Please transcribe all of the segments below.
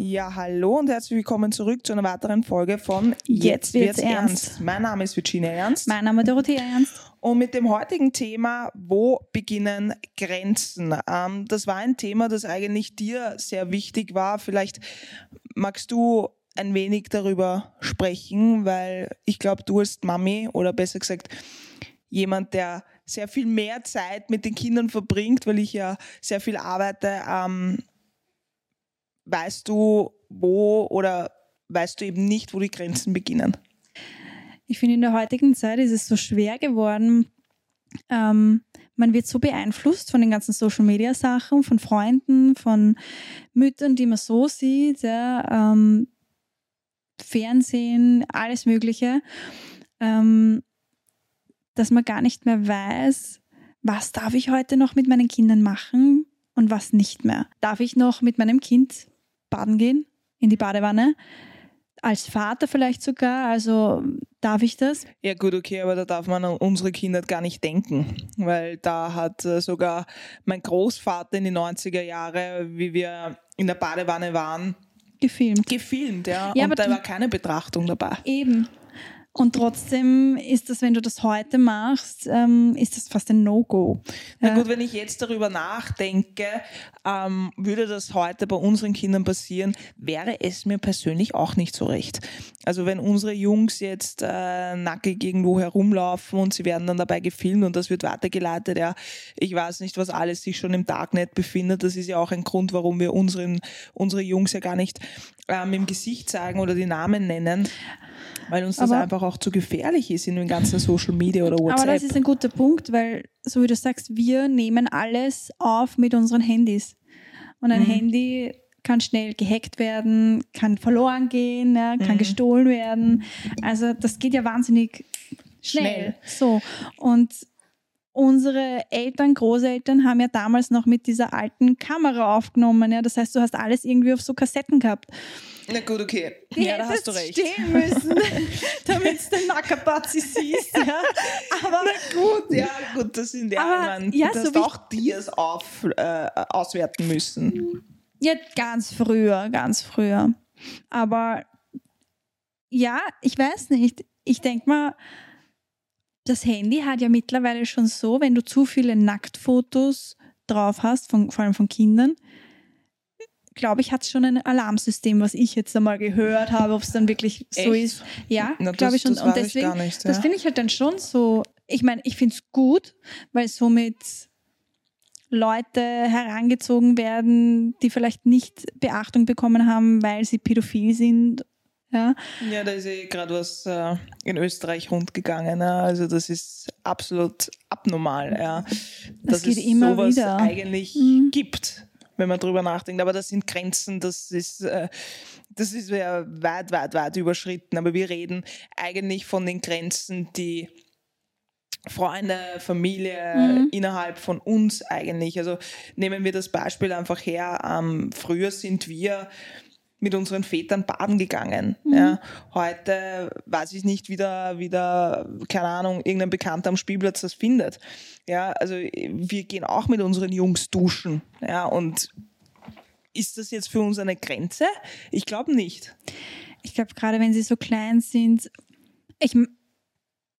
Ja, hallo und herzlich willkommen zurück zu einer weiteren Folge von Jetzt wird's ernst. Mein Name ist Virginia Ernst. Mein Name ist Dorothea Ernst. Und mit dem heutigen Thema, wo beginnen Grenzen? Ähm, das war ein Thema, das eigentlich dir sehr wichtig war. Vielleicht magst du ein wenig darüber sprechen, weil ich glaube, du als Mami oder besser gesagt jemand, der sehr viel mehr Zeit mit den Kindern verbringt, weil ich ja sehr viel arbeite, ähm, weißt du, wo oder weißt du eben nicht, wo die Grenzen beginnen? Ich finde, in der heutigen Zeit ist es so schwer geworden. Ähm, man wird so beeinflusst von den ganzen Social Media Sachen, von Freunden, von Müttern, die man so sieht, ja, ähm, Fernsehen, alles Mögliche, ähm, dass man gar nicht mehr weiß, was darf ich heute noch mit meinen Kindern machen und was nicht mehr. Darf ich noch mit meinem Kind baden gehen, in die Badewanne. Als Vater vielleicht sogar, also darf ich das? Ja gut, okay, aber da darf man an unsere Kinder gar nicht denken, weil da hat äh, sogar mein Großvater in die 90er Jahre, wie wir in der Badewanne waren, gefilmt. Gefilmt, ja. ja Und da war keine Betrachtung dabei. Eben. Und trotzdem ist das, wenn du das heute machst, ähm, ist das fast ein No-Go. Na gut, wenn ich jetzt darüber nachdenke, ähm, würde das heute bei unseren Kindern passieren, wäre es mir persönlich auch nicht so recht. Also wenn unsere Jungs jetzt äh, nackig irgendwo herumlaufen und sie werden dann dabei gefilmt und das wird weitergeleitet, ja, ich weiß nicht, was alles sich schon im Darknet befindet. Das ist ja auch ein Grund, warum wir unseren, unsere Jungs ja gar nicht ähm, im Gesicht sagen oder die Namen nennen. Weil uns das aber, einfach auch zu gefährlich ist in den ganzen Social Media oder WhatsApp. Aber das ist ein guter Punkt, weil, so wie du sagst, wir nehmen alles auf mit unseren Handys. Und ein mhm. Handy kann schnell gehackt werden, kann verloren gehen, ja, kann mhm. gestohlen werden. Also das geht ja wahnsinnig schnell. schnell. So. Und unsere Eltern, Großeltern haben ja damals noch mit dieser alten Kamera aufgenommen. Ja? Das heißt, du hast alles irgendwie auf so Kassetten gehabt. Na gut, okay. Die ja, da hast du recht. stehen müssen, damit du den Nackerpatzi siehst. Ja. Aber, Na gut, ja, gut, das sind ja, aber, man, ja, du hast so auch Dias auf, äh, auswerten müssen. Ja, ganz früher, ganz früher. Aber ja, ich weiß nicht. Ich denke mal, das Handy hat ja mittlerweile schon so, wenn du zu viele Nacktfotos drauf hast, von, vor allem von Kindern, glaube ich, hat es schon ein Alarmsystem, was ich jetzt einmal gehört habe, ob es dann wirklich so Echt? ist. Ja, glaube ich schon. Das und deswegen, nicht, ja. das finde ich halt dann schon so. Ich meine, ich finde es gut, weil somit Leute herangezogen werden, die vielleicht nicht Beachtung bekommen haben, weil sie pädophil sind. Ja, ja da ist ja gerade was äh, in Österreich rundgegangen. Ja. Also das ist absolut abnormal, ja. Dass das geht es immer sowas wieder. eigentlich mhm. gibt wenn man drüber nachdenkt. Aber das sind Grenzen, das ist, äh, das ist ja weit, weit, weit überschritten. Aber wir reden eigentlich von den Grenzen, die Freunde, Familie mhm. innerhalb von uns eigentlich. Also nehmen wir das Beispiel einfach her. Ähm, früher sind wir mit unseren Vätern baden gegangen. Mhm. Ja. Heute weiß ich nicht, wie der, wie der, keine Ahnung, irgendein Bekannter am Spielplatz das findet. Ja, also wir gehen auch mit unseren Jungs duschen. Ja, und ist das jetzt für uns eine Grenze? Ich glaube nicht. Ich glaube, gerade wenn sie so klein sind, ich,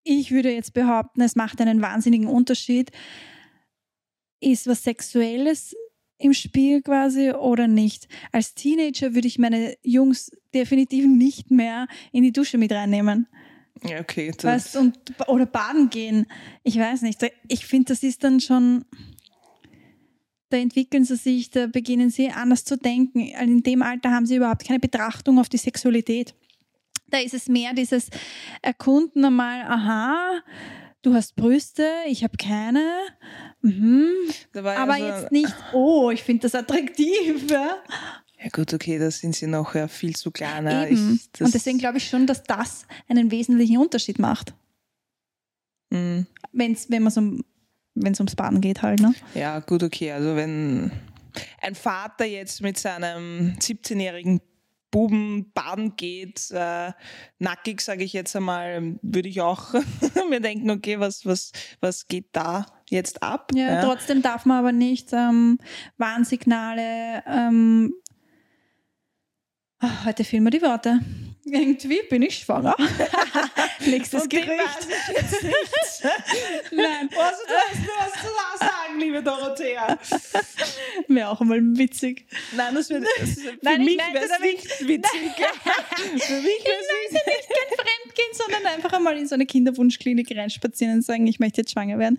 ich würde jetzt behaupten, es macht einen wahnsinnigen Unterschied. Ist was Sexuelles im Spiel quasi oder nicht. Als Teenager würde ich meine Jungs definitiv nicht mehr in die Dusche mit reinnehmen. Ja, okay. Weißt, und, oder baden gehen. Ich weiß nicht. Ich finde, das ist dann schon. Da entwickeln sie sich, da beginnen sie anders zu denken. In dem Alter haben sie überhaupt keine Betrachtung auf die Sexualität. Da ist es mehr dieses Erkunden einmal, aha, du hast Brüste, ich habe keine. Mhm. Aber also jetzt nicht, oh, ich finde das attraktiv. Ja? ja gut, okay, da sind sie noch ja, viel zu kleiner. Ich, Und deswegen glaube ich schon, dass das einen wesentlichen Unterschied macht. Mhm. Wenn's, wenn es um, ums Baden geht halt. Ne? Ja, gut, okay. Also wenn ein Vater jetzt mit seinem 17-jährigen Buben baden geht, äh, nackig, sage ich jetzt einmal, würde ich auch mir denken, okay, was, was, was geht da jetzt ab? Ja, ja. trotzdem darf man aber nicht ähm, Warnsignale ähm, Ah, heute fehlen mir die Worte. Irgendwie bin ich schwanger. Nächstes dem Gerücht. Nein, Was du hast du was zu sagen, liebe Dorothea. wäre auch mal witzig. Nein, das wird, das, für Nein, ich mich wäre es nicht witzig. für mich wäre es Nicht kein Fremdgehen, sondern einfach einmal in so eine Kinderwunschklinik reinspazieren und sagen, ich möchte jetzt schwanger werden.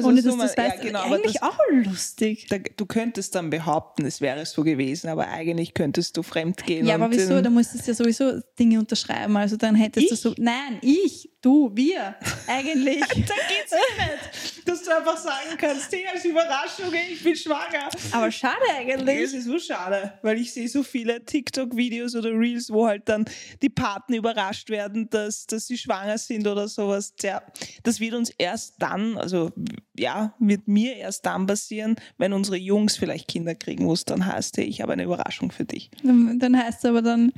Also Ohne so dass mal- das weiß. ja, genau, Eigentlich das- auch lustig. Da, du könntest dann behaupten, es wäre so gewesen, aber eigentlich könntest du fremd gehen. Ja, aber wieso? ähm, Da musstest du ja sowieso Dinge unterschreiben. Also dann hättest du Ich? so. Nein, ich, du, wir. Eigentlich. Dann geht's nicht, dass du einfach sagen kannst, hey, als Überraschung, ich bin schwanger. aber schade Es eigentlich. ist so schade, weil ich sehe so viele TikTok-Videos oder Reels, wo halt dann die Paten überrascht werden, dass, dass sie schwanger sind oder sowas. Tja, das wird uns erst dann, also ja, wird mir erst dann passieren, wenn unsere Jungs vielleicht Kinder kriegen, wo es dann heißt, hey, ich habe eine Überraschung für dich. Dann, heißt es aber dann,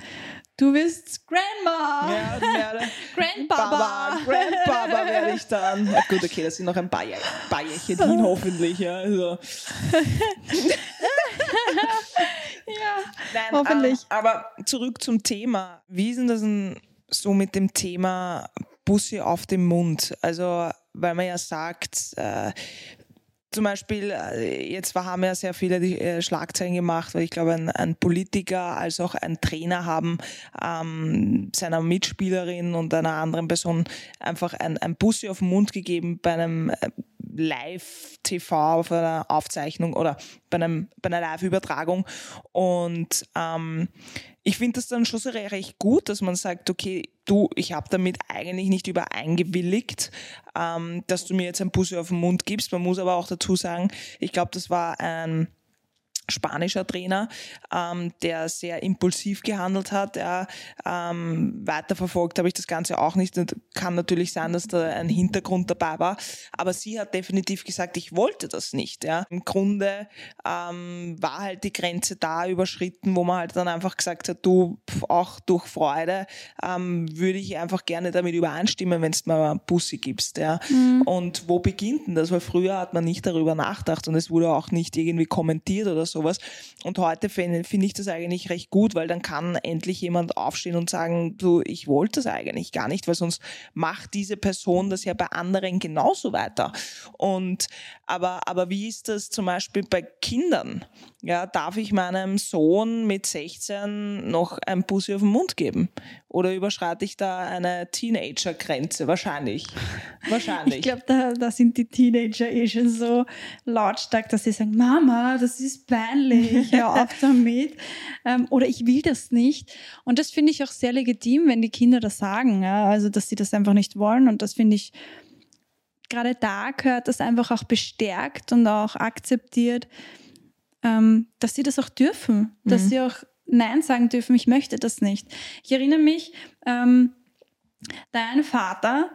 du bist Grandma. Ja, werde, Grandpapa. Baba, Grandpapa werde ich dann. Ja, gut, okay, das sind noch ein paar, Jahr, paar Jährchen hin, hoffentlich. Ja, also. Ja. Nein, Hoffentlich. Ähm, aber zurück zum Thema. Wie ist denn das denn so mit dem Thema Bussi auf dem Mund? Also, weil man ja sagt, äh, zum Beispiel, äh, jetzt haben ja sehr viele die äh, Schlagzeilen gemacht, weil ich glaube, ein, ein Politiker als auch ein Trainer haben ähm, seiner Mitspielerin und einer anderen Person einfach ein, ein Bussi auf den Mund gegeben bei einem äh, Live-TV auf einer Aufzeichnung oder bei, einem, bei einer Live-Übertragung. Und ähm, ich finde das dann schon so re- recht gut, dass man sagt, okay, du, ich habe damit eigentlich nicht übereingewilligt, ähm, dass du mir jetzt ein Bussi auf den Mund gibst. Man muss aber auch dazu sagen, ich glaube, das war ein spanischer Trainer, ähm, der sehr impulsiv gehandelt hat. Ja, ähm, weiterverfolgt habe ich das Ganze auch nicht. Und kann natürlich sein, dass da ein Hintergrund dabei war. Aber sie hat definitiv gesagt, ich wollte das nicht. Ja. Im Grunde ähm, war halt die Grenze da überschritten, wo man halt dann einfach gesagt hat, du, auch durch Freude ähm, würde ich einfach gerne damit übereinstimmen, wenn du mir einen Bussi gibst. Ja. Und wo beginnt denn das? Weil früher hat man nicht darüber nachgedacht und es wurde auch nicht irgendwie kommentiert oder sowas. Und heute finde finde ich das eigentlich recht gut, weil dann kann endlich jemand aufstehen und sagen, du, ich wollte das eigentlich gar nicht, weil sonst macht diese Person das ja bei anderen genauso weiter. Und aber, aber wie ist das zum Beispiel bei Kindern? Ja, darf ich meinem Sohn mit 16 noch ein Bussi auf den Mund geben? Oder überschreite ich da eine Teenager-Grenze? Wahrscheinlich. Wahrscheinlich. Ich glaube, da, da sind die Teenager eh schon so lautstark, dass sie sagen, Mama, das ist peinlich, hör auf damit. Ähm, oder ich will das nicht. Und das finde ich auch sehr legitim, wenn die Kinder das sagen. Ja? Also, dass sie das einfach nicht wollen. Und das finde ich, gerade da gehört das einfach auch bestärkt und auch akzeptiert, ähm, dass sie das auch dürfen. Dass Mhm. sie auch Nein sagen dürfen, ich möchte das nicht. Ich erinnere mich, ähm, dein Vater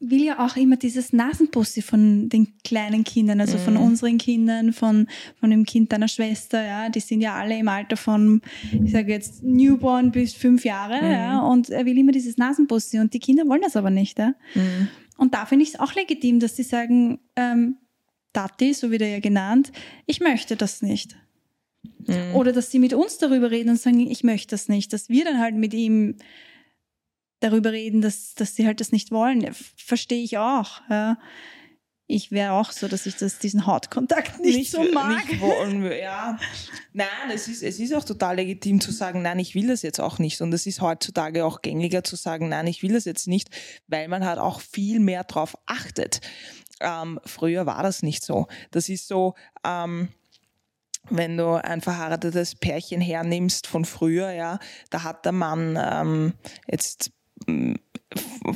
will ja auch immer dieses Nasenbussi von den kleinen Kindern, also von Mhm. unseren Kindern, von, von dem Kind deiner Schwester, ja, die sind ja alle im Alter von, ich sage jetzt, Newborn bis fünf Jahre, Mhm. ja, und er will immer dieses Nasenbussi und die Kinder wollen das aber nicht, ja. Mhm. Und da finde ich es auch legitim, dass sie sagen, ähm, Tati, so wird er ja genannt, ich möchte das nicht. Mhm. Oder dass sie mit uns darüber reden und sagen, ich möchte das nicht. Dass wir dann halt mit ihm darüber reden, dass, dass sie halt das nicht wollen. Verstehe ich auch. Ja. Ich wäre auch so, dass ich das, diesen Hautkontakt nicht, so mag. Nicht wollen wir, ja. Nein, es ist, es ist auch total legitim zu sagen, nein, ich will das jetzt auch nicht. Und es ist heutzutage auch gängiger zu sagen, nein, ich will das jetzt nicht, weil man halt auch viel mehr drauf achtet. Ähm, früher war das nicht so. Das ist so, ähm, wenn du ein verheiratetes Pärchen hernimmst von früher, ja, da hat der Mann ähm, jetzt mm,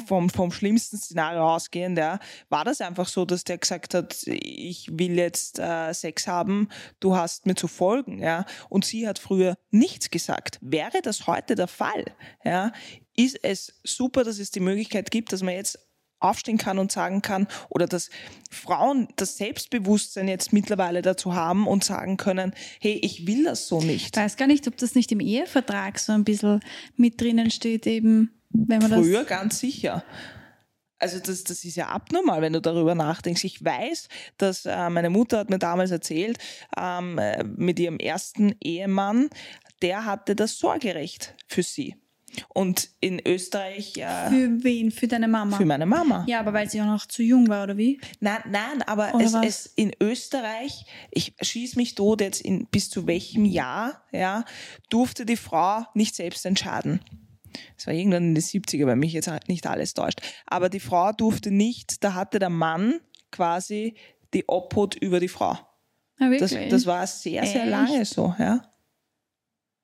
vom, vom schlimmsten Szenario ausgehend, ja, war das einfach so, dass der gesagt hat, ich will jetzt äh, Sex haben, du hast mir zu folgen, ja, und sie hat früher nichts gesagt. Wäre das heute der Fall, ja, ist es super, dass es die Möglichkeit gibt, dass man jetzt aufstehen kann und sagen kann oder dass Frauen das Selbstbewusstsein jetzt mittlerweile dazu haben und sagen können, hey, ich will das so nicht. Ich weiß gar nicht, ob das nicht im Ehevertrag so ein bisschen mit drinnen steht, eben, wenn man Früher das. ganz sicher. Also das, das ist ja abnormal, wenn du darüber nachdenkst. Ich weiß, dass äh, meine Mutter hat mir damals erzählt, ähm, äh, mit ihrem ersten Ehemann, der hatte das Sorgerecht für sie. Und in Österreich ja. Für wen? Für deine Mama? Für meine Mama. Ja, aber weil sie auch noch zu jung war, oder wie? Nein, nein, aber Oder es, was? es in Österreich, ich schieß mich tot jetzt in, bis zu welchem Jahr, ja, durfte die Frau nicht selbst entscheiden. Das war irgendwann in den 70er, weil mich jetzt nicht alles täuscht. Aber die Frau durfte nicht, da hatte der Mann quasi die Obhut über die Frau. Ah, Das, wirklich? das war sehr, sehr Echt? lange so, ja.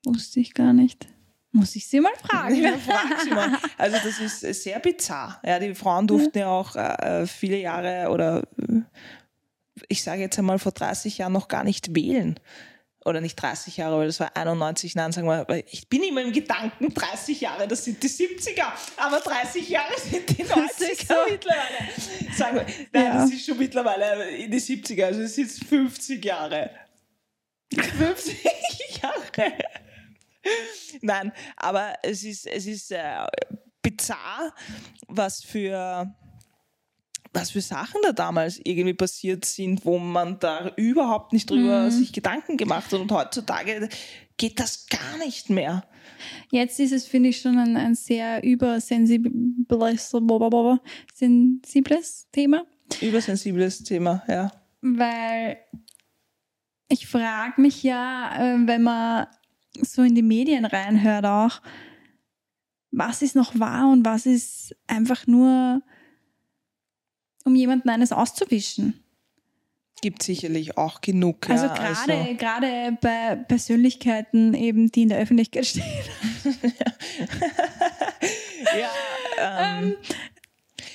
wusste ich gar nicht. Muss ich sie mal fragen. Ja, frag sie mal. Also das ist sehr bizarr. Ja, die Frauen durften ja auch äh, viele Jahre oder äh, ich sage jetzt einmal vor 30 Jahren noch gar nicht wählen. Oder nicht 30 Jahre, weil das war 91, nein, sagen wir, ich bin immer im Gedanken 30 Jahre, das sind die 70er, aber 30 Jahre sind die 90er ist so. mittlerweile. Sagen wir, nein, Ja. das ist schon mittlerweile in die 70er, also es sind 50 Jahre. 50 Jahre. Nein, aber es ist, es ist äh, bizarr, was für, was für Sachen da damals irgendwie passiert sind, wo man da überhaupt nicht drüber sich Gedanken gemacht hat. Und heutzutage geht das gar nicht mehr. Jetzt ist es, finde ich, schon ein, ein sehr übersensibles sensibles Thema, Übersensibles Thema, ja. weil ich frage mich ja, äh, wenn man so in die Medien reinhört auch, was ist noch wahr und was ist einfach nur, um jemanden eines auszuwischen. Gibt sicherlich auch genug. Also ja, gerade gerade bei Persönlichkeiten eben, die in der Öffentlichkeit stehen. ja, ähm,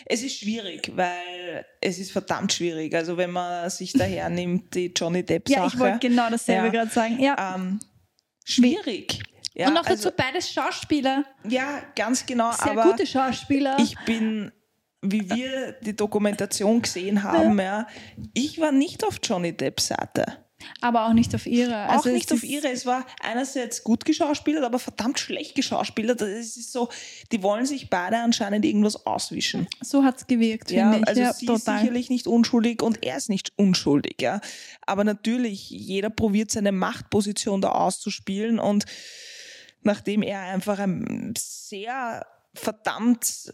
es ist schwierig, weil es ist verdammt schwierig. Also wenn man sich daher nimmt, die Johnny Depp-Sache. Ja, ich wollte genau dasselbe Ja. gerade sagen. Ja. ähm, schwierig. Ja, und noch also, dazu beides Schauspieler. ja, ganz genau. Sehr aber gute Schauspieler. ich bin, wie wir die Dokumentation gesehen haben, ja. ich war nicht auf Johnny Depps Seite. Aber auch nicht auf ihre. Auch Also nicht es auf ihre. Es war einerseits gut geschauspielert, aber verdammt schlecht geschauspielert. Das ist so, die wollen sich beide anscheinend irgendwas auswischen. So hat es gewirkt, Ja, finde ich. also ja, sie total. ist sicherlich nicht unschuldig und er ist nicht unschuldig, ja. Aber natürlich, jeder probiert seine Machtposition da auszuspielen und nachdem er einfach ein sehr verdammt,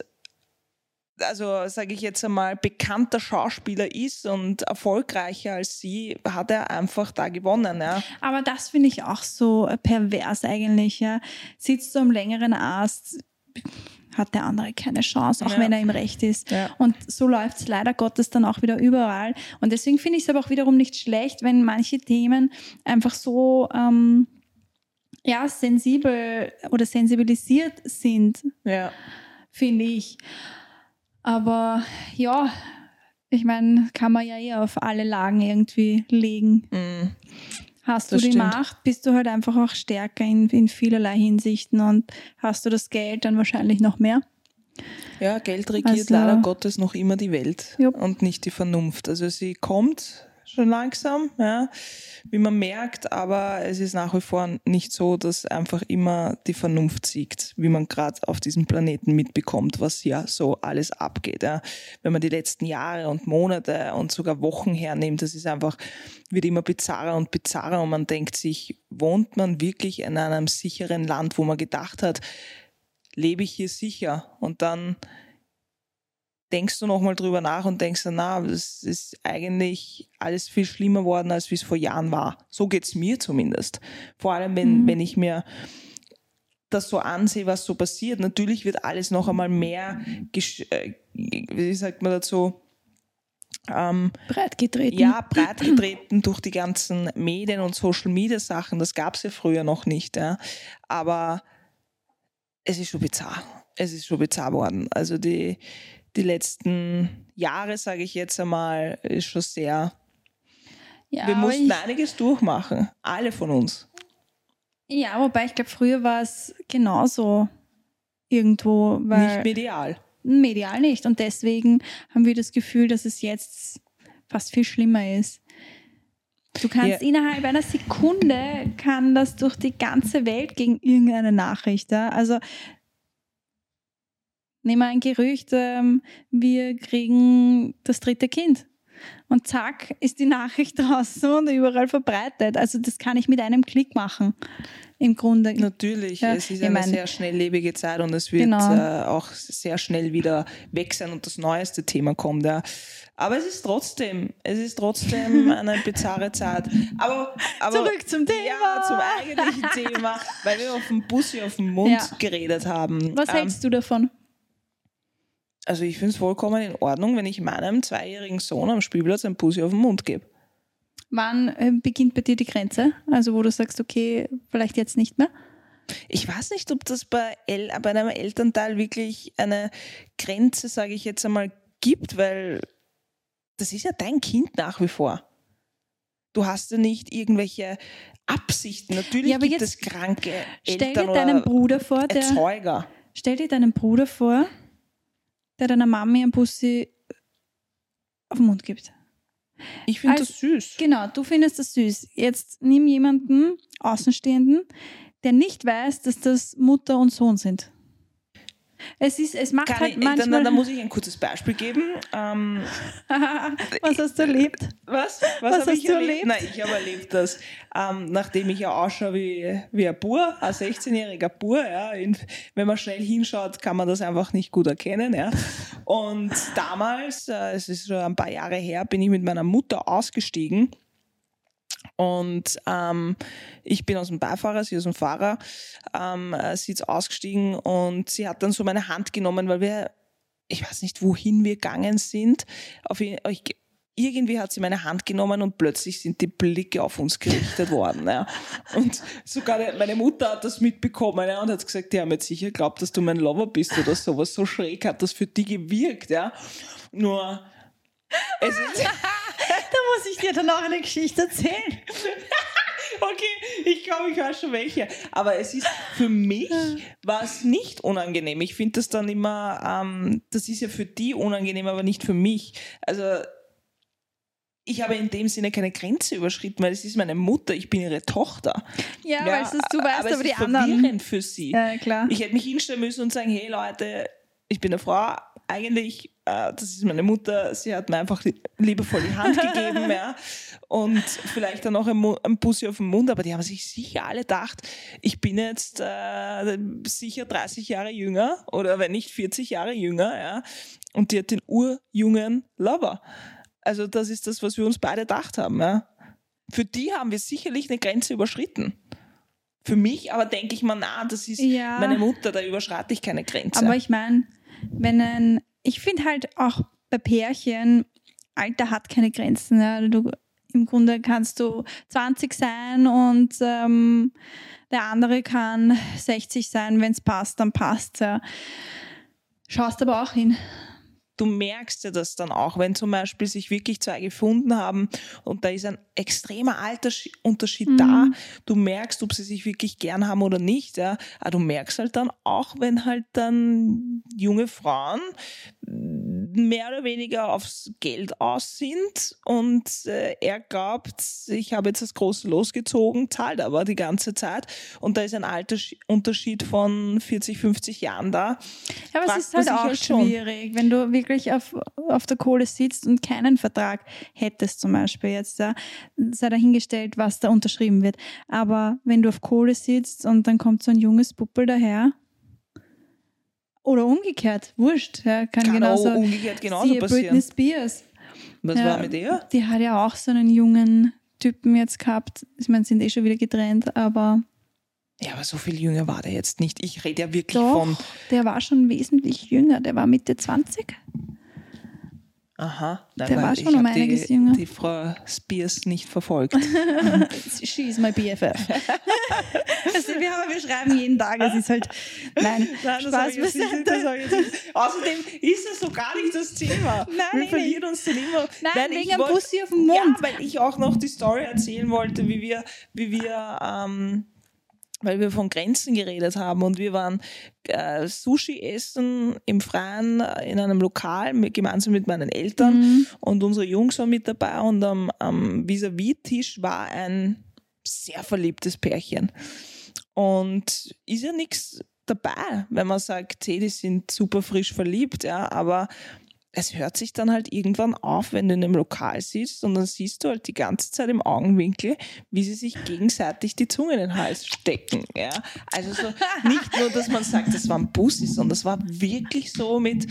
also sage ich jetzt einmal, bekannter Schauspieler ist und erfolgreicher als sie, hat er einfach da gewonnen, ja. Aber das finde ich auch so pervers eigentlich. Ja. Sitzt du am längeren Ast, hat der andere keine Chance, auch Ja. wenn er im Recht ist. Ja. Und so läuft es leider Gottes dann auch wieder überall. Und deswegen finde ich es aber auch wiederum nicht schlecht, wenn manche Themen einfach so ähm, ja, sensibel oder sensibilisiert sind, Ja. finde ich. Aber ja, ich meine, kann man ja eh auf alle Lagen irgendwie legen. Mm. Hast Das du die stimmt. Macht, bist du halt einfach auch stärker in, in vielerlei Hinsichten und hast du das Geld dann wahrscheinlich noch mehr. Ja, Geld regiert Also- leider Gottes noch immer die Welt Jupp. und nicht die Vernunft. Also sie kommt schon langsam, ja, wie man merkt, aber es ist nach wie vor nicht so, dass einfach immer die Vernunft siegt, wie man gerade auf diesem Planeten mitbekommt, was ja so alles abgeht. Ja. Wenn man die letzten Jahre und Monate und sogar Wochen hernimmt, das ist einfach, wird immer bizarrer und bizarrer und man denkt sich, wohnt man wirklich in einem sicheren Land, wo man gedacht hat, lebe ich hier sicher? Und dann denkst du nochmal drüber nach und denkst dann, na, das ist eigentlich alles viel schlimmer worden, als wie es vor Jahren war. So geht's mir zumindest. Vor allem, wenn, Mhm. wenn ich mir das so ansehe, was so passiert. Natürlich wird alles noch einmal mehr, äh, wie sagt man dazu, ähm, Breit getreten. ja, breitgetreten durch die ganzen Medien und Social Media Sachen. Das gab es ja früher noch nicht. Ja. Aber es ist schon bizarr. Es ist schon bizarr worden. Also die, die letzten Jahre, sage ich jetzt einmal, ist schon sehr. ja, wir mussten ich, einiges durchmachen. Alle von uns. ja, wobei ich glaube, früher war es genauso irgendwo, Nicht medial. medial nicht. Und deswegen haben wir das Gefühl, dass es jetzt fast viel schlimmer ist. Du kannst Ja. innerhalb einer Sekunde kann das durch die ganze Welt gegen irgendeine Nachricht. Ja? Also nehmen wir ein Gerücht, ähm, wir kriegen das dritte Kind. Und zack, ist die Nachricht draußen und überall verbreitet. Also das kann ich mit einem Klick machen. im Grunde. Natürlich, Ja, es ist eine mein- sehr schnelllebige Zeit und es wird Genau. äh, auch sehr schnell wieder weg sein und das neueste Thema kommt. Ja. Aber es ist trotzdem, es ist trotzdem eine bizarre Zeit. Aber, aber Zurück zum Thema. Ja, zum eigentlichen Thema, weil wir auf dem Bussi auf dem Mund Ja. geredet haben. Was Ähm, hältst du davon? Also ich finde es vollkommen in Ordnung, wenn ich meinem zweijährigen Sohn am Spielplatz ein Bussi auf den Mund gebe. Wann äh, beginnt bei dir die Grenze? Also wo du sagst, okay, vielleicht jetzt nicht mehr? Ich weiß nicht, ob das bei, El bei einem Elternteil wirklich eine Grenze, sage ich jetzt einmal, gibt, weil das ist ja dein Kind nach wie vor. Du hast ja nicht irgendwelche Absichten. Natürlich Ja, gibt es kranke Stell Eltern dir deinen Bruder vor, der, Erzeuger. stell dir deinen Bruder vor, der deiner Mami einen Bussi auf den Mund gibt. Ich finde Also- das süß. Genau, du findest das süß. Jetzt nimm jemanden, Außenstehenden, der nicht weiß, dass das Mutter und Sohn sind. Es ist, es macht Kann halt ich, dann, manchmal. da muss ich ein kurzes Beispiel geben. Ähm, Was hast du erlebt? Was? Was Was, hast ich du erlebt? erlebt? Nein, ich habe erlebt, dass ähm, nachdem ich ja ausschaue wie, wie ein Bur, ein 16-jähriger Bur, ja, in, wenn man schnell hinschaut, kann man das einfach nicht gut erkennen. Ja. Und damals, äh, es ist schon ein paar Jahre her, bin ich mit meiner Mutter ausgestiegen. Und ähm, ich bin aus dem Beifahrer, sie aus dem Fahrer. Ähm, äh, sie ist ausgestiegen und sie hat dann so meine Hand genommen, weil wir, ich weiß nicht, wohin wir gegangen sind. Auf, ich, irgendwie hat sie meine Hand genommen und plötzlich sind die Blicke auf uns gerichtet worden. Ja. Und sogar meine Mutter hat das mitbekommen ja, und hat gesagt, die haben jetzt sicher glaubt, dass du mein Lover bist oder sowas. So schräg hat das für die gewirkt. Ja. Nur, es ist, Da muss ich dir dann auch eine Geschichte erzählen. Okay, ich glaube, ich weiß schon welche. Aber es ist für mich war es nicht unangenehm. Ich finde das dann immer, ähm, das ist ja für die unangenehm, aber nicht für mich. Also ich habe in dem Sinne keine Grenze überschritten, weil es ist meine Mutter, ich bin ihre Tochter. Ja, weil es ist, du weißt, aber, aber, die ist anderen. für sie. Ja, klar. Ich hätte mich hinstellen müssen und sagen, hey Leute, ich bin eine Frau, eigentlich, äh, das ist meine Mutter, sie hat mir einfach li- liebevoll die Hand gegeben, ja. Und vielleicht dann noch ein, Mu- ein Bussi auf den Mund, aber die haben sich sicher alle gedacht, ich bin jetzt äh, sicher 30 Jahre jünger oder wenn nicht 40 Jahre jünger, ja. Und die hat den urjungen Lover. Also das ist das, was wir uns beide gedacht haben, ja. Für die haben wir sicherlich eine Grenze überschritten. Für mich aber denke ich mal, na, das ist Ja. meine Mutter, da überschreite ich keine Grenze. Aber ich meine, wenn ein, ich finde halt auch bei Pärchen, Alter hat keine Grenzen. Ja. Du, Im Grunde kannst du 20 sein und ähm, der andere kann 60 sein. Wenn es passt, dann passt Ja. Schaust aber auch hin. Du merkst ja das dann auch, wenn zum Beispiel sich wirklich zwei gefunden haben und da ist ein extremer Altersunterschied Mhm. da. Du merkst, ob sie sich wirklich gern haben oder nicht. Ja. Aber du merkst halt dann auch, wenn halt dann junge Frauen mehr oder weniger aufs Geld aus sind und äh, er glaubt, ich habe jetzt das große losgezogen, zahlt aber die ganze Zeit und da ist ein Altersunterschied von 40, 50 Jahren da. Ja, aber Fragt es ist halt auch halt schon. schwierig, wenn du wirklich auf, auf der Kohle sitzt und keinen Vertrag hättest zum Beispiel jetzt, ja, sei dahingestellt, was da unterschrieben wird. Aber wenn du auf Kohle sitzt und dann kommt so ein junges Puppel daher, oder umgekehrt, wurscht, ja, kann, Kann genauso, auch umgekehrt genauso siehe passieren. Britney Spears. Was Ja. war mit ihr? Die hat ja auch so einen jungen Typen jetzt gehabt. Ich meine, sind eh schon wieder getrennt, aber Ja, aber so viel jünger war der jetzt nicht. Ich rede ja wirklich doch, von. der war schon wesentlich jünger. Der war Mitte 20. Aha, nein, Der war ich schon um einiges die, jünger. Die Frau Spears nicht verfolgt. She's my BFF. also wir, haben, wir schreiben jeden Tag, es ist halt, nein, Nein, das Spaß jetzt nicht, das. Außerdem ist das so gar nicht das Thema. Nein, Wir nee, verlieren uns dann immer. Nein, ich wegen einem Bussi auf Ja, Mund. weil ich auch noch die Story erzählen wollte, wie wir, wie wir, ähm, weil wir von Grenzen geredet haben und wir waren äh, Sushi essen im Freien äh, in einem Lokal mit, gemeinsam mit meinen Eltern Mhm. und unsere Jungs waren mit dabei und am, am Vis-à-vis-Tisch war ein sehr verliebtes Pärchen. Und ist ja nichts dabei, wenn man sagt, hey, die sind super frisch verliebt, ja, aber es hört sich dann halt irgendwann auf, wenn du in einem Lokal sitzt und dann siehst du halt die ganze Zeit im Augenwinkel, wie sie sich gegenseitig die Zunge in den Hals stecken. Ja? Also so nicht nur, dass man sagt, das war ein Bussi, sondern das war wirklich so mit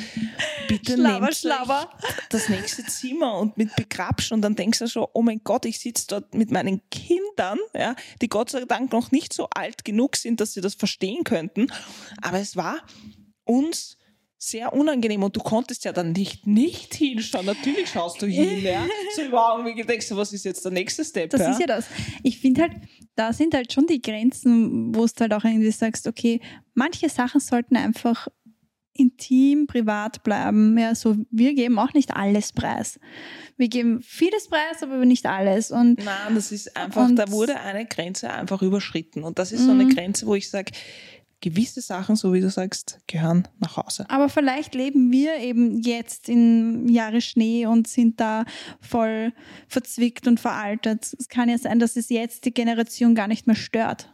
bitte schlauer. euch das nächste Zimmer und mit Begrabsch und dann denkst du schon, oh mein Gott, ich sitze dort mit meinen Kindern, ja, die Gott sei Dank noch nicht so alt genug sind, dass sie das verstehen könnten. Aber es war uns sehr unangenehm und du konntest ja dann nicht nicht hinschauen. Natürlich schaust du hin, ja. So Augenblick denkst du, was ist jetzt der nächste Step? Das ja? ist ja das. Ich finde halt, da sind halt schon die Grenzen, wo du halt auch irgendwie sagst, okay, manche Sachen sollten einfach intim, privat bleiben. Ja, so wir geben auch nicht alles preis. Wir geben vieles preis, aber nicht alles. Und Nein, das ist einfach, da wurde eine Grenze einfach überschritten. Und das ist so eine Mhm. Grenze, wo ich sage, gewisse Sachen, so wie du sagst, gehören nach Hause. Aber vielleicht leben wir eben jetzt in Jahre Schnee und sind da voll verzwickt und veraltet. Es kann ja sein, dass es jetzt die Generation gar nicht mehr stört.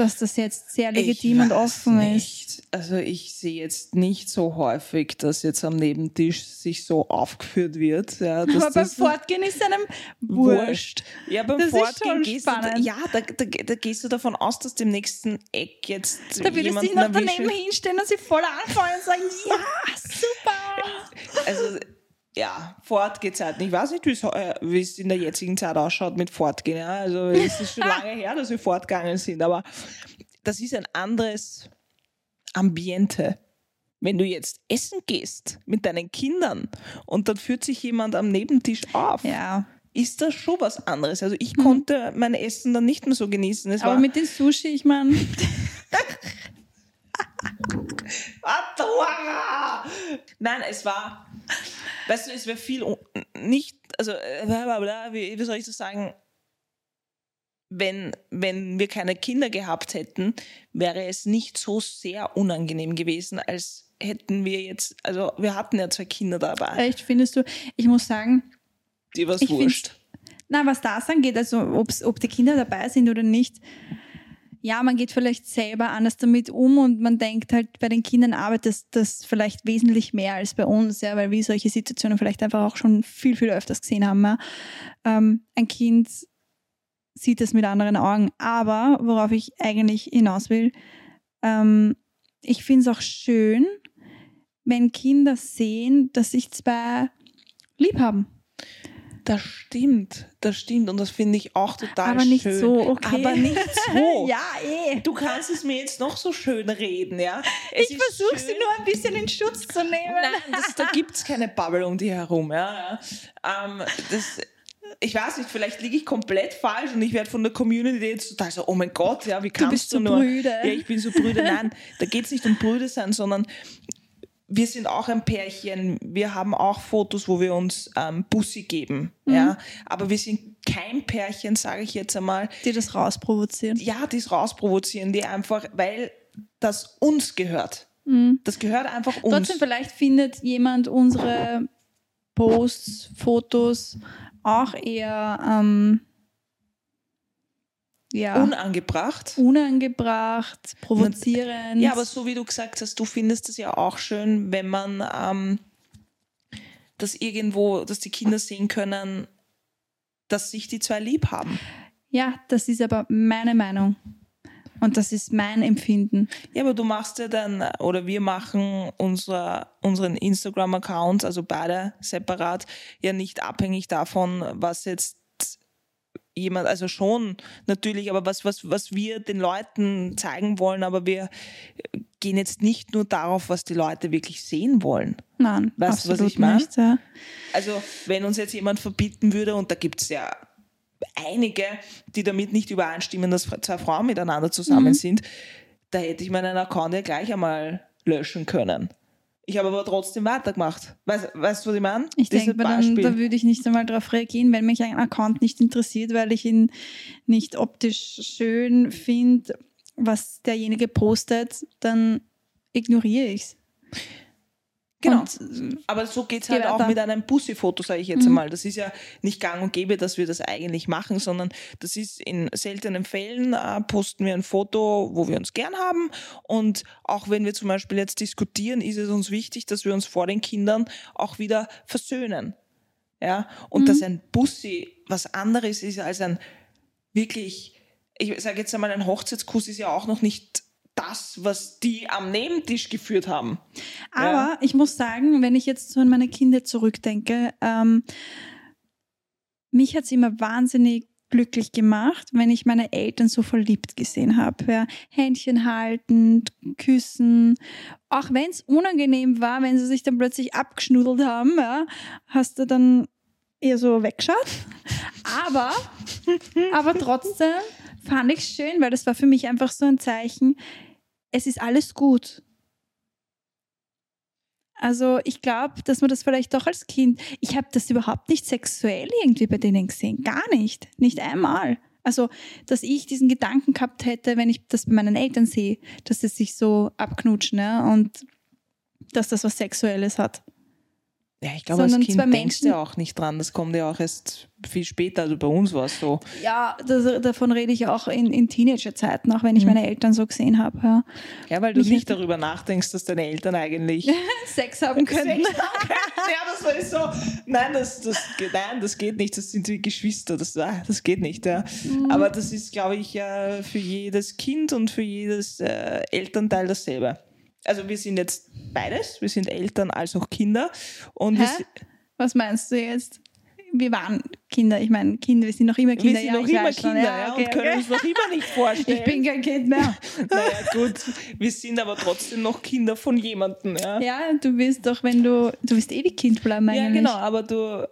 Dass das jetzt sehr legitim und offen ist. nicht. Also ich sehe jetzt nicht so häufig, dass jetzt am Nebentisch sich so aufgeführt wird. Ja, Aber beim Fortgehen ist einem wurscht. Ja, beim Das ist Fortgehen schon gehst du, spannend. ja, da, da, da gehst du davon aus, dass dem nächsten Eck jetzt Da würde ich sich noch daneben hinstellen und sie voll anfallen und sagen, ja, super. Also ja, fort geht's halt. Ich weiß nicht, wie's, äh, wie es in der jetzigen Zeit ausschaut mit Fortgehen. Ja? Also es ist schon lange her, dass wir fortgegangen sind, aber das ist ein anderes Ambiente. Wenn du jetzt essen gehst mit deinen Kindern und dann führt sich jemand am Nebentisch auf, Ja, ist das schon was anderes. Also ich konnte mein Essen dann nicht mehr so genießen. Es aber mit den Sushi, ich meine! Nein, es war, weißt du, es wäre viel nicht, also äh, bla, bla, bla, wie, wie soll ich das sagen? Wenn, wenn wir keine Kinder gehabt hätten, wäre es nicht so sehr unangenehm gewesen, als hätten wir jetzt, also wir hatten ja zwei Kinder dabei, echt findest du, ich muss sagen, was ich find's- wurscht. Na, was das angeht, also ob's, ob die Kinder dabei sind oder nicht, ja, man geht vielleicht selber anders damit um und man denkt halt, bei den Kindern arbeitet das vielleicht wesentlich mehr als bei uns, ja, weil wir solche Situationen vielleicht einfach auch schon viel, viel öfters gesehen haben. Ja. Ähm, ein Kind sieht es mit anderen Augen. Aber worauf ich eigentlich hinaus will, ähm, ich finde es auch schön, wenn Kinder sehen, dass sich zwei lieb haben. Das stimmt, das stimmt und das finde ich auch total Aber nicht schön. so, okay. Aber nicht so. ja, eh. Du kannst es mir jetzt noch so schön reden, ja? Es Ich versuche sie nur ein bisschen in Schutz zu nehmen. Nein, das, da gibt es keine Bubble um die herum. Ja. Ähm, das, ich weiß nicht, vielleicht liege ich komplett falsch und ich werde von der Community jetzt total so, oh mein Gott, ja, wie kannst bist du so nur? brüde. Ja, ich bin so brüde. Nein, da geht es nicht um brüde sein, sondern wir sind auch ein Pärchen. Wir haben auch Fotos, wo wir uns ähm, Bussi geben. Mhm. Ja, aber wir sind kein Pärchen, sage ich jetzt einmal, Die das rausprovozieren. ja, die es rausprovozieren, die einfach, weil das uns gehört. Das gehört einfach uns. Trotzdem, vielleicht findet jemand unsere Posts, Fotos auch eher ähm, ja, Unangebracht. unangebracht, provozierend. Ja, aber so wie du gesagt hast, du findest es ja auch schön, wenn man ähm, das irgendwo, dass die Kinder sehen können, dass sich die zwei lieb haben. ja, das ist aber meine Meinung. Und das ist mein Empfinden. Ja, aber du machst ja dann, oder wir machen unser, unseren Instagram-Account, also beide separat, ja nicht abhängig davon, was jetzt jemand, also schon natürlich, aber was, was, was wir den Leuten zeigen wollen, aber wir gehen jetzt nicht nur darauf, was die Leute wirklich sehen wollen. Nein, Weißt du, was absolut ich mein? nicht. Ja. Also wenn uns jetzt jemand verbieten würde, und da gibt es ja einige, die damit nicht übereinstimmen, dass zwei Frauen miteinander zusammen Mhm. sind, da hätte ich meinen Account ja gleich einmal löschen können. Ich habe aber trotzdem weitergemacht. Weißt, weißt du, was ich meine? Ich denke, dann, da würde ich nicht einmal darauf reagieren, wenn mich ein Account nicht interessiert, weil ich ihn nicht optisch schön finde, was derjenige postet, dann ignoriere ich es. Aber so geht es halt auch mit einem Bussi-Foto, sage ich jetzt einmal. Das ist ja nicht gang und gäbe, dass wir das eigentlich machen, sondern das ist in seltenen Fällen, äh, posten wir ein Foto, wo wir uns gern haben. Und auch wenn wir zum Beispiel jetzt diskutieren, ist es uns wichtig, dass wir uns vor den Kindern auch wieder versöhnen. Ja? Und dass ein Bussi was anderes ist als ein wirklich, ich sage jetzt einmal, ein Hochzeitskuss ist ja auch noch nicht das, was die am Nebentisch geführt haben. Aber ich muss sagen, wenn ich jetzt so an meine Kinder zurückdenke, ähm, mich hat es immer wahnsinnig glücklich gemacht, wenn ich meine Eltern so verliebt gesehen habe. Ja. Händchen halten, küssen. Auch wenn es unangenehm war, wenn sie sich dann plötzlich abgeschnudelt haben, ja, hast du dann eher so weggeschaut. Aber, aber trotzdem fand ich schön, weil das war für mich einfach so ein Zeichen, es ist alles gut. Also ich glaube, dass man das vielleicht doch als Kind, ich habe das überhaupt nicht sexuell irgendwie bei denen gesehen, gar nicht, nicht einmal. Also, dass ich diesen Gedanken gehabt hätte, wenn ich das bei meinen Eltern sehe, dass sie sich so abknutschen ne? und dass das was Sexuelles hat. Ja, ich glaube, als Kind zwei denkst du ja auch nicht dran. Das kommt ja auch erst viel später. Also bei uns war es so. Ja, das, davon rede ich auch in, in Teenagerzeiten, auch wenn ich meine Eltern so gesehen habe. Ja. Ja, weil du Mich nicht darüber nachdenkst, dass deine Eltern eigentlich Sex haben könnten. Sex haben können. Ja, das war so. Nein, das, das, nein, das geht nicht. Das sind die Geschwister. Das, ah, das geht nicht. Ja. Mhm. Aber das ist, glaube ich, ja für jedes Kind und für jedes äh, Elternteil dasselbe. Also wir sind jetzt beides. Wir sind Eltern als auch Kinder. Und wir, Was meinst du jetzt? Wir waren Kinder, ich meine, Kinder, wir sind noch immer wir Kinder. sind ja, noch immer schon, Kinder ja, okay, und können okay. uns noch immer nicht vorstellen. Ich bin kein Kind mehr. Naja, gut. Wir sind aber trotzdem noch Kinder von jemandem. Ja, Ja, du wirst doch, wenn du, du wirst ewig Kind bleiben eigentlich. ja genau. Aber du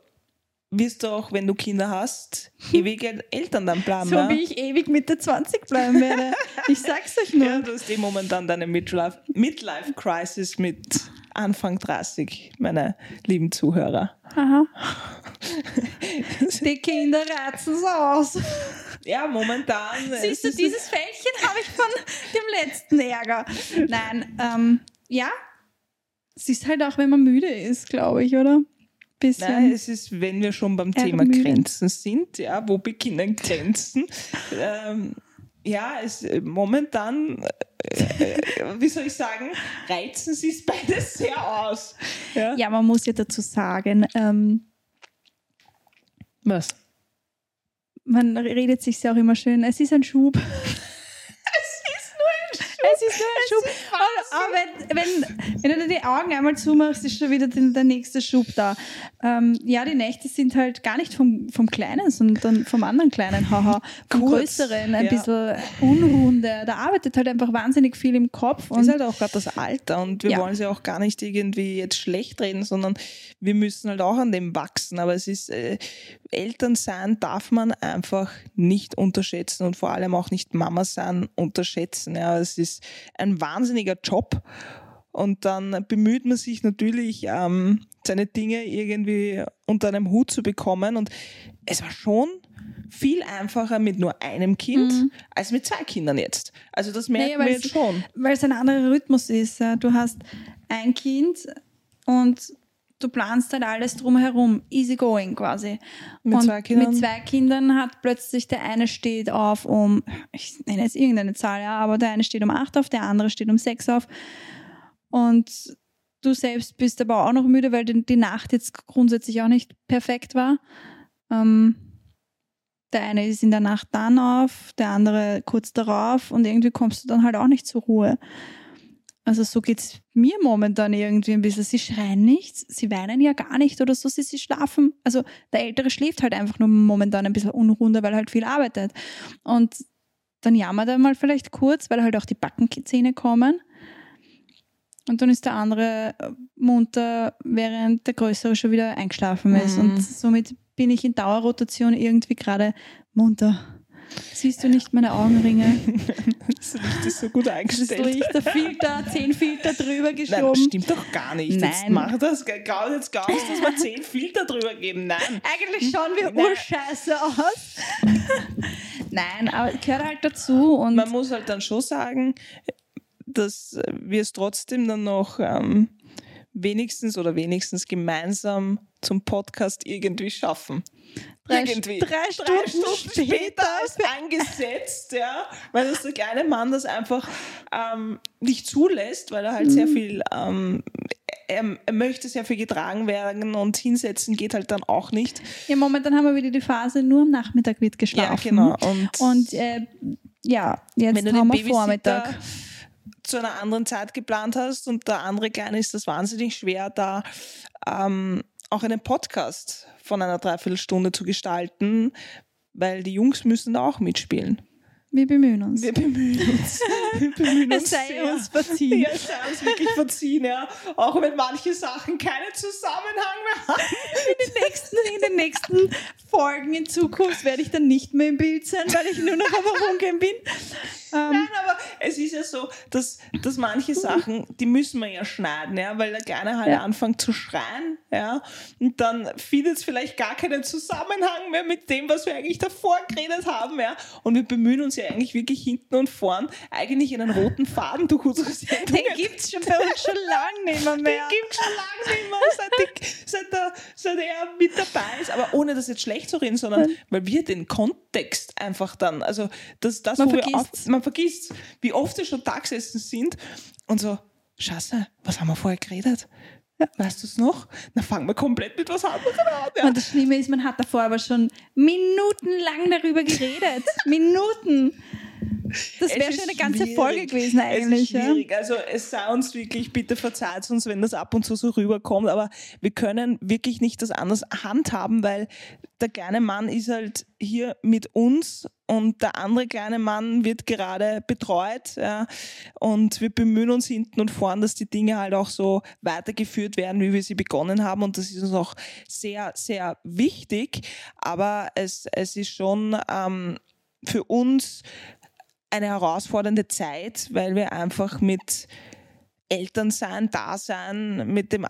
wirst doch, wenn du Kinder hast, ewige Eltern dann bleiben. So wie ich ewig Mitte 20 bleiben werde. Ich sag's euch nur. Ja, du hast eh momentan deine Midlife, Midlife Crisis mit Anfang 30, meine lieben Zuhörer. Aha. Die Kinder reizen es aus. Ja, momentan. Siehst du, dieses Fältchen habe ich von dem letzten Ärger. Nein, ähm, ja. Es ist halt auch, wenn man müde ist, glaube ich, oder? Bisschen. Nein, es ist, wenn wir schon beim Thema Ärgermüde. Grenzen sind, ja, wo beginnen Grenzen? ähm, ja, es, momentan, äh, äh, wie soll ich sagen, reizen sie es beides sehr aus. Ja. Ja, man muss ja dazu sagen, ähm, Was? man redet sich ja auch immer schön, es ist ein Schub. Es ist nur ein Schub. Aber, wenn, wenn, wenn du dir die Augen einmal zumachst, ist schon wieder der, nächste Schub da. Ähm, ja, die Nächte sind halt gar nicht vom, vom Kleinen, sondern vom anderen Kleinen, haha. Vom Kurz, Größeren, ein ja. bisschen Unrunde. Da arbeitet halt einfach wahnsinnig viel im Kopf. Und ist halt auch gerade das Alter und wir Ja. wollen sie auch gar nicht irgendwie jetzt schlecht reden, sondern wir müssen halt auch an dem wachsen. Aber es ist, äh, Eltern sein darf man einfach nicht unterschätzen und vor allem auch nicht Mama sein unterschätzen. Ja, es ist ein wahnsinniger Job und dann bemüht man sich natürlich, ähm, seine Dinge irgendwie unter einem Hut zu bekommen und es war schon viel einfacher mit nur einem Kind als mit zwei Kindern jetzt. Also das merken Mhm. Naja, wir jetzt schon. weil es ein anderer Rhythmus ist. Ja. Du hast ein Kind und du planst halt alles drumherum, easy going quasi. Mit und zwei Kindern? Mit zwei Kindern hat plötzlich der eine steht auf um, ich nenne jetzt irgendeine Zahl, ja, aber der eine steht um acht auf, der andere steht um sechs auf. Und du selbst bist aber auch noch müde, weil die die Nacht jetzt grundsätzlich auch nicht perfekt war. Ähm, der eine ist in der Nacht dann auf, der andere kurz darauf und irgendwie kommst du dann halt auch nicht zur Ruhe. Also so geht's mir momentan irgendwie ein bisschen. Sie schreien nicht, sie weinen ja gar nicht oder so, sie, sie schlafen. Also der Ältere schläft halt einfach nur momentan ein bisschen unrunder, weil er halt viel arbeitet. Und dann jammert er mal vielleicht kurz, weil halt auch die Backenzähne kommen. Und dann ist der andere munter, während der Größere schon wieder eingeschlafen ist. Mhm. Und somit bin ich in Dauerrotation irgendwie gerade munter. Siehst du nicht meine Augenringe? Das Licht ist so gut Das eingestellt. Licht, der Filter, zehn Filter drüber Nein, das geschoben. stimmt doch gar nicht. Jetzt Nein. mach das. Jetzt glaubst du, dass wir zehn Filter drüber geben. Nein. Eigentlich schauen wir Nein. urscheiße aus. Nein, aber gehört halt dazu. Und Man muss halt dann schon sagen, dass wir es trotzdem dann noch ähm, wenigstens oder wenigstens gemeinsam zum Podcast irgendwie schaffen. Drei, irgendwie. drei Stunden, Stunden später ist angesetzt, ja, weil das der kleine Mann das einfach ähm, nicht zulässt, weil er halt sehr viel, ähm, er, er möchte sehr viel getragen werden und hinsetzen geht halt dann auch nicht. Ja, momentan haben wir wieder die Phase, nur am Nachmittag wird geschlafen. Ja, genau. Und, Und äh, ja, jetzt wenn du haben wir Vormittag. Zu einer anderen Zeit geplant hast und der andere Kleine ist das wahnsinnig schwer, da ähm, auch einen Podcast von einer Dreiviertelstunde zu gestalten, weil die Jungs müssen da auch mitspielen. Wir bemühen uns. Wir bemühen uns. Wir bemühen uns es sei uns verziehen. Ja, es sei uns wirklich verziehen, ja. Auch wenn manche Sachen keinen Zusammenhang mehr haben. In den, nächsten, in den nächsten Folgen in Zukunft werde ich dann nicht mehr im Bild sein, weil ich nur noch am Herumgehen bin. Ähm, Nein, aber es ist ja so, dass, dass manche Sachen, die müssen wir ja schneiden, ja, weil der Kleine halt Ja. anfängt zu schreien, ja, und dann findet es vielleicht gar keinen Zusammenhang mehr mit dem, was wir eigentlich davor geredet haben, ja, und wir bemühen uns ja eigentlich wirklich hinten und vorn eigentlich einen roten Faden durch unsere Sendung. den gibt es schon bei uns schon lange nicht mehr. Den gibt schon lange nicht mehr, seit, ich, seit, er, seit er mit dabei ist. Aber ohne das jetzt schlecht zu reden, sondern weil wir den Kontext einfach dann, also das, das Man wo wir vergisst's. auf, man vergisst, wie oft wir schon da gesessen sind und so, Scheiße, was haben wir vorher geredet? Weißt du es noch? Dann fangen wir komplett mit was anderem an. Ja. Und das Schlimme ist, man hat davor aber schon minutenlang darüber geredet. Minuten. Das wäre schon eine ganze schwierig. Folge gewesen eigentlich. Es ist ja. schwierig. Also es sei uns wirklich, bitte verzeiht uns, wenn das ab und zu so rüberkommt, aber wir können wirklich nicht das anders handhaben, weil der kleine Mann ist halt hier mit uns und der andere kleine Mann wird gerade betreut ja, und wir bemühen uns hinten und vorn, dass die Dinge halt auch so weitergeführt werden, wie wir sie begonnen haben und das ist uns auch sehr, sehr wichtig, aber es, es ist schon ähm, für uns eine herausfordernde Zeit, weil wir einfach mit Elternsein, Dasein, mit dem,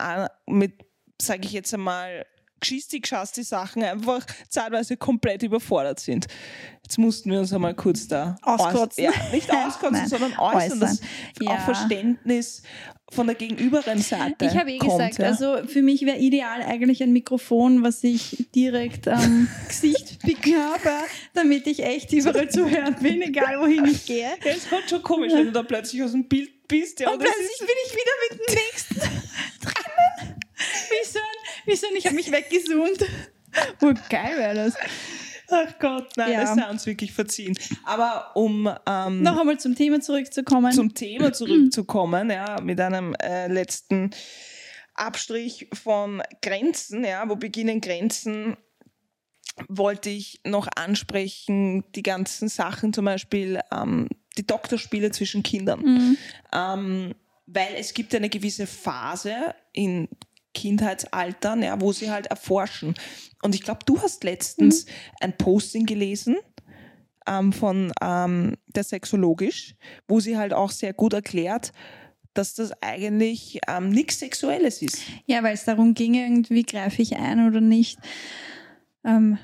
mit, sage ich jetzt einmal, geschistig schasti Sachen einfach zeitweise komplett überfordert sind. Jetzt mussten wir uns einmal kurz da Auskotzen. äuß- Ja, nicht auskotzen, sondern äußern, dass Ja. auch Verständnis von der gegenüberen Seite Ich habe eh kommt, gesagt, ja. also für mich wäre ideal eigentlich ein Mikrofon, was ich direkt am Gesicht picken habe, damit ich echt überall zu hören bin, egal wohin ich gehe. Ja, es wird schon komisch, wenn du da plötzlich aus dem Bild bist. Ja, Und plötzlich bin ich wieder mit dem nächsten drinnen. Wie so ein, wie so ein ich habe mich weggezoomt. Oh, geil wäre das. Ach Gott, nein, Ja. das sei uns wirklich verziehen. Aber um ähm, Noch einmal zum Thema zurückzukommen. zum Thema zurückzukommen, ja, mit einem äh, letzten Abstrich von Grenzen, ja, wo beginnen Grenzen, wollte ich noch ansprechen, die ganzen Sachen, zum Beispiel ähm, die Doktorspiele zwischen Kindern. Mhm. Ähm, weil es gibt eine gewisse Phase in Kindheitsaltern, ja, wo sie halt erforschen. Und ich glaube, du hast letztens ein Posting gelesen ähm, von ähm, der Sexologisch, wo sie halt auch sehr gut erklärt, dass das eigentlich ähm, nichts Sexuelles ist. Ja, weil es darum ging, irgendwie greife ich ein oder nicht. Ähm,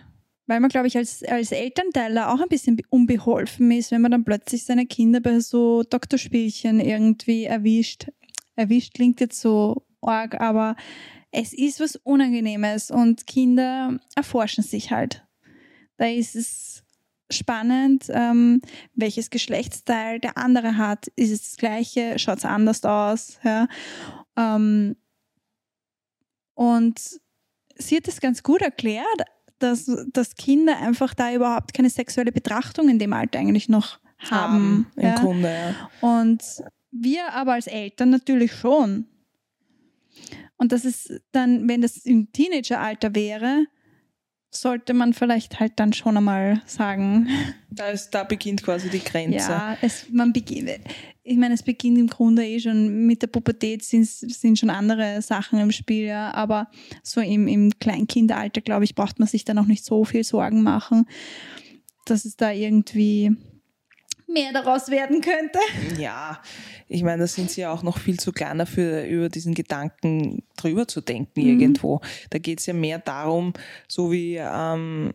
weil man, glaube ich, als, als Elternteil auch ein bisschen unbeholfen ist, wenn man dann plötzlich seine Kinder bei so Doktorspielchen irgendwie erwischt. Erwischt klingt jetzt so arg, aber es ist was Unangenehmes und Kinder erforschen sich halt. Da ist es spannend, ähm, welches Geschlechtsteil der andere hat. Ist es das gleiche? Schaut es anders aus? Ja? Ähm, und sie hat es ganz gut erklärt, dass, dass Kinder einfach da überhaupt keine sexuelle Betrachtung in dem Alter eigentlich noch haben. Im ja. Grunde, ja. Und wir aber als Eltern natürlich schon. Und das ist dann, wenn das im Teenageralter wäre, sollte man vielleicht halt dann schon einmal sagen, Da, ist, da beginnt quasi die Grenze. ja, es, man beginnt, ich meine, es beginnt im Grunde eh schon mit der Pubertät, sind, sind schon andere Sachen im Spiel, ja, aber so im, im Kleinkindalter, glaube ich, braucht man sich da noch nicht so viel Sorgen machen, dass es da irgendwie mehr daraus werden könnte. Ja, ich meine, da sind sie ja auch noch viel zu klein dafür, über diesen Gedanken drüber zu denken Mhm. irgendwo. Da geht es ja mehr darum, so wie ähm,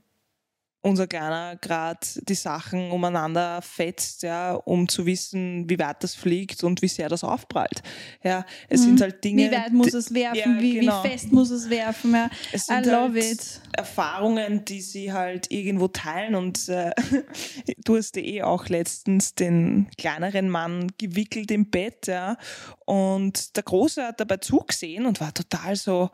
unser Kleiner gerade die Sachen umeinander fetzt, ja, um zu wissen, wie weit das fliegt und wie sehr das aufprallt. Ja, es mhm. sind halt Dinge. Wie weit muss es werfen? Ja, wie, genau. wie, fest muss es werfen? Ja, es sind I love halt it. Erfahrungen, die sie halt irgendwo teilen und äh, du hast eh auch letztens den kleineren Mann gewickelt im Bett, ja, und der Große hat dabei zugesehen und war total so,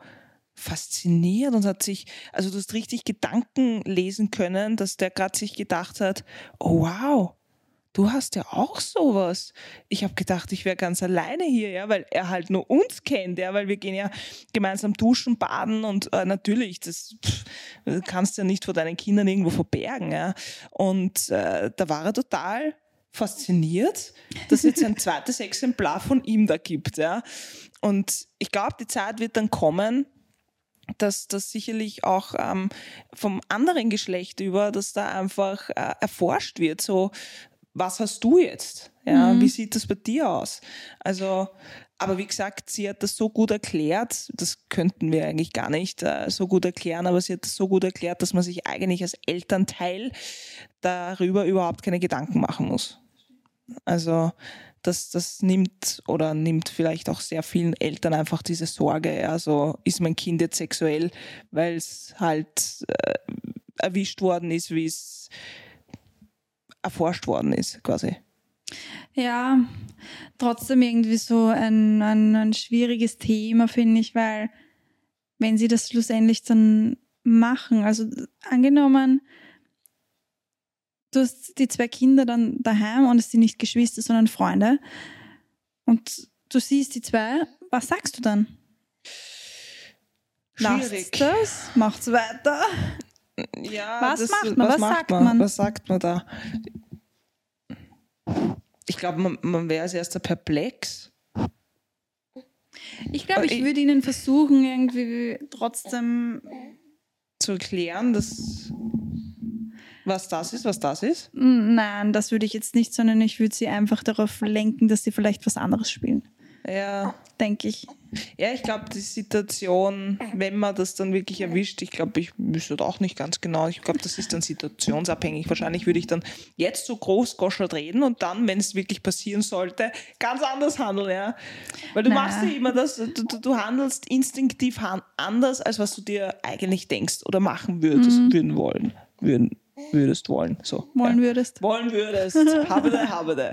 fasziniert und hat sich, also du hast richtig Gedanken lesen können, dass der gerade sich gedacht hat, oh wow, du hast ja auch sowas. Ich habe gedacht, ich wäre ganz alleine hier, ja, weil er halt nur uns kennt, ja, weil wir gehen ja gemeinsam duschen, baden und äh, natürlich, das pff, kannst du ja nicht vor deinen Kindern irgendwo verbergen, ja. Und äh, da war er total fasziniert, dass es jetzt ein zweites Exemplar von ihm da gibt, ja. Und ich glaube, die Zeit wird dann kommen, dass das sicherlich auch ähm, vom anderen Geschlecht über, dass da einfach äh, erforscht wird, so was hast du jetzt? Ja, mhm. wie sieht das bei dir aus? Also, aber wie gesagt, sie hat das so gut erklärt, das könnten wir eigentlich gar nicht äh, so gut erklären, aber sie hat das so gut erklärt, dass man sich eigentlich als Elternteil darüber überhaupt keine Gedanken machen muss. Also das, das nimmt oder nimmt vielleicht auch sehr vielen Eltern einfach diese Sorge, ja, so ist mein Kind jetzt sexuell, weil es halt äh, erwischt worden ist, wie es erforscht worden ist, quasi. Ja, trotzdem irgendwie so ein, ein, ein schwieriges Thema, finde ich, weil wenn sie das schlussendlich dann machen, also angenommen, du hast die zwei Kinder dann daheim und es sind nicht Geschwister, sondern Freunde. Und du siehst die zwei, was sagst du dann? Schwierig. Lasst das, macht's weiter. Ja, was das, macht man? Was, was sagt man? man? Was sagt man da? Ich glaube, man, man wäre als erster perplex. Ich glaube, ich würde ihnen versuchen, irgendwie trotzdem zu erklären, dass was das ist, was das ist? Nein, das würde ich jetzt nicht, sondern ich würde sie einfach darauf lenken, dass sie vielleicht was anderes spielen. Ja. Denke ich. Ja, ich glaube, die Situation, wenn man das dann wirklich erwischt, ich glaube, ich wüsste auch nicht ganz genau. Ich glaube, das ist dann situationsabhängig. Wahrscheinlich würde ich dann jetzt so groß goschert reden und dann, wenn es wirklich passieren sollte, ganz anders handeln, ja. Weil du Na. machst ja immer das, du, du, handelst instinktiv anders, als was du dir eigentlich denkst oder machen würdest, mhm. würden wollen, würden würdest wollen. So, wollen ja. würdest. Wollen würdest. habe de, habe de.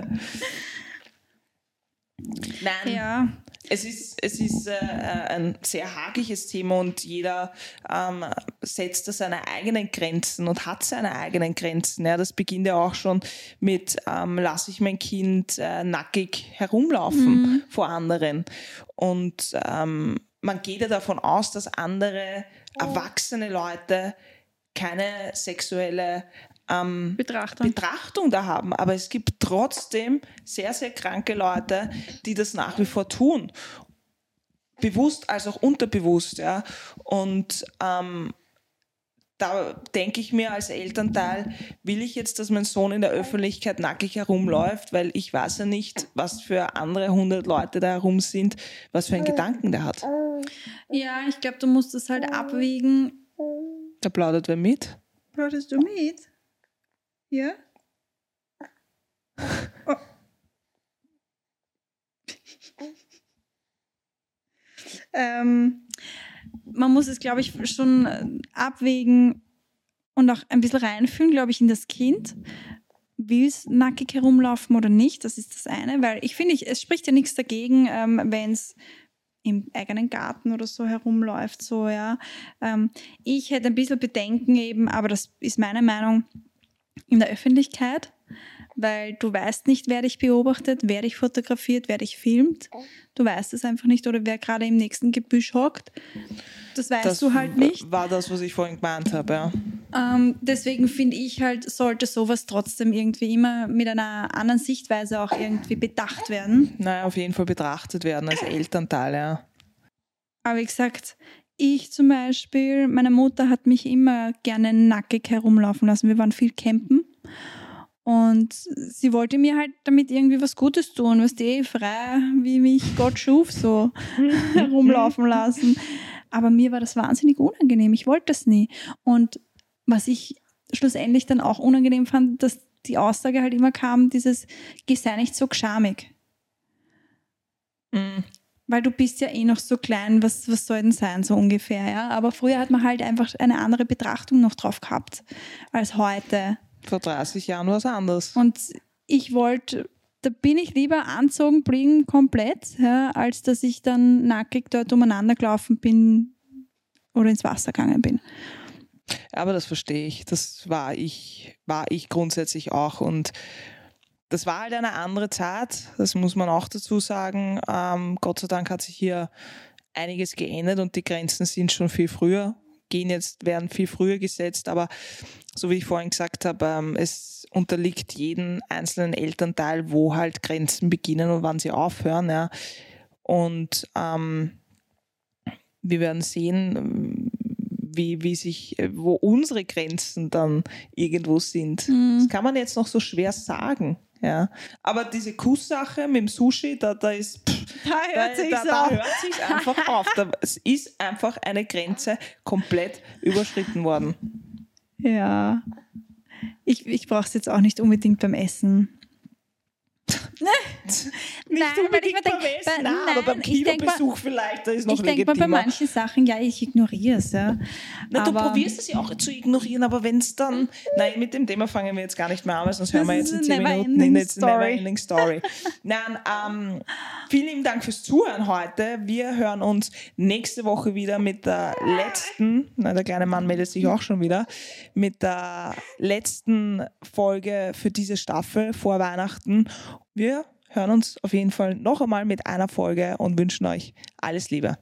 Nein. Ja. Es ist, es ist äh, ein sehr hakiges Thema und jeder ähm, setzt da seine eigenen Grenzen und hat seine eigenen Grenzen. Ja, das beginnt ja auch schon mit, ähm, lasse ich mein Kind äh, nackig herumlaufen mhm. vor anderen. Und ähm, man geht ja davon aus, dass andere erwachsene Leute keine sexuelle ähm, Betrachtung. Betrachtung da haben. Aber es gibt trotzdem sehr, sehr kranke Leute, die das nach wie vor tun. Bewusst als auch unterbewusst. Ja. Und ähm, da denke ich mir als Elternteil, will ich jetzt, dass mein Sohn in der Öffentlichkeit nackig herumläuft, weil ich weiß ja nicht, was für andere hundert Leute da herum sind, was für einen Gedanken der hat. Ja, ich glaube, du musst das halt abwägen, da plaudert wer mit. Plauderst du mit? Ja? Oh. ähm, man muss es, glaube ich, schon abwägen und auch ein bisschen reinfühlen, glaube ich, in das Kind. Will es nackig herumlaufen oder nicht? Das ist das eine, weil ich finde, es spricht ja nichts dagegen, ähm, wenn es im eigenen Garten oder so herumläuft, so, ja. Ähm, ich hätte ein bisschen Bedenken eben, aber das ist meine Meinung, in der Öffentlichkeit, weil du weißt nicht, wer dich beobachtet, wer dich fotografiert, wer dich filmt. Du weißt es einfach nicht oder wer gerade im nächsten Gebüsch hockt. Das weißt das du halt nicht. War das, was ich vorhin gemeint habe, ja. Ähm, deswegen finde ich halt, sollte sowas trotzdem irgendwie immer mit einer anderen Sichtweise auch irgendwie bedacht werden. Naja, auf jeden Fall betrachtet werden als Elternteil, ja. Aber wie gesagt, ich zum Beispiel, meine Mutter hat mich immer gerne nackig herumlaufen lassen. Wir waren viel campen. Und sie wollte mir halt damit irgendwie was Gutes tun, was die frei, wie mich Gott schuf, so herumlaufen lassen. Aber mir war das wahnsinnig unangenehm. Ich wollte das nie. Und was ich schlussendlich dann auch unangenehm fand, dass die Aussage halt immer kam, dieses, geh sei nicht so geschamig. Mhm. Weil du bist ja eh noch so klein, was, was soll denn sein, so ungefähr, ja. Aber früher hat man halt einfach eine andere Betrachtung noch drauf gehabt als heute. Vor 30 Jahren war es anders. Und ich wollte, da bin ich lieber anzogen blieben komplett, ja, als dass ich dann nackig dort umeinander gelaufen bin oder ins Wasser gegangen bin. Aber das verstehe ich. Das war ich, war ich grundsätzlich auch. Und das war halt eine andere Zeit, das muss man auch dazu sagen. Ähm, Gott sei Dank hat sich hier einiges geändert und die Grenzen sind schon viel früher, gehen jetzt, werden viel früher gesetzt, aber so wie ich vorhin gesagt habe, ähm, es unterliegt jedem einzelnen Elternteil, wo halt Grenzen beginnen und wann sie aufhören. Ja. Und ähm, wir werden sehen, wie, wie sich, wo unsere Grenzen dann irgendwo sind. Mhm. Das kann man jetzt noch so schwer sagen. Ja. Aber diese Kusssache mit dem Sushi, da, da ist. Pff, Da da, da, da hört sich einfach auf. Da, es ist einfach eine Grenze komplett überschritten worden. Ja. Ich, ich brauche es jetzt auch nicht unbedingt beim Essen. Nicht Nein, weil unbedingt ich mir beim denk- Essen, bei- nein, aber beim Kinobesuch vielleicht, da ist noch Ich denke mal bei manchen Sachen, ja, ich ignoriere es, ja. Na, du probierst es ja auch zu ignorieren, aber wenn es dann. Nein, mit dem Thema fangen wir jetzt gar nicht mehr an, weil sonst hören wir jetzt in 10 eine Minuten in jetzt eine story. Neverending Story. Nein, ähm, vielen lieben Dank fürs Zuhören heute. Wir hören uns nächste Woche wieder mit der letzten, na, der kleine Mann meldet sich auch schon wieder, mit der letzten Folge für diese Staffel vor Weihnachten. Wir hören uns auf jeden Fall noch einmal mit einer Folge und wünschen euch alles Liebe.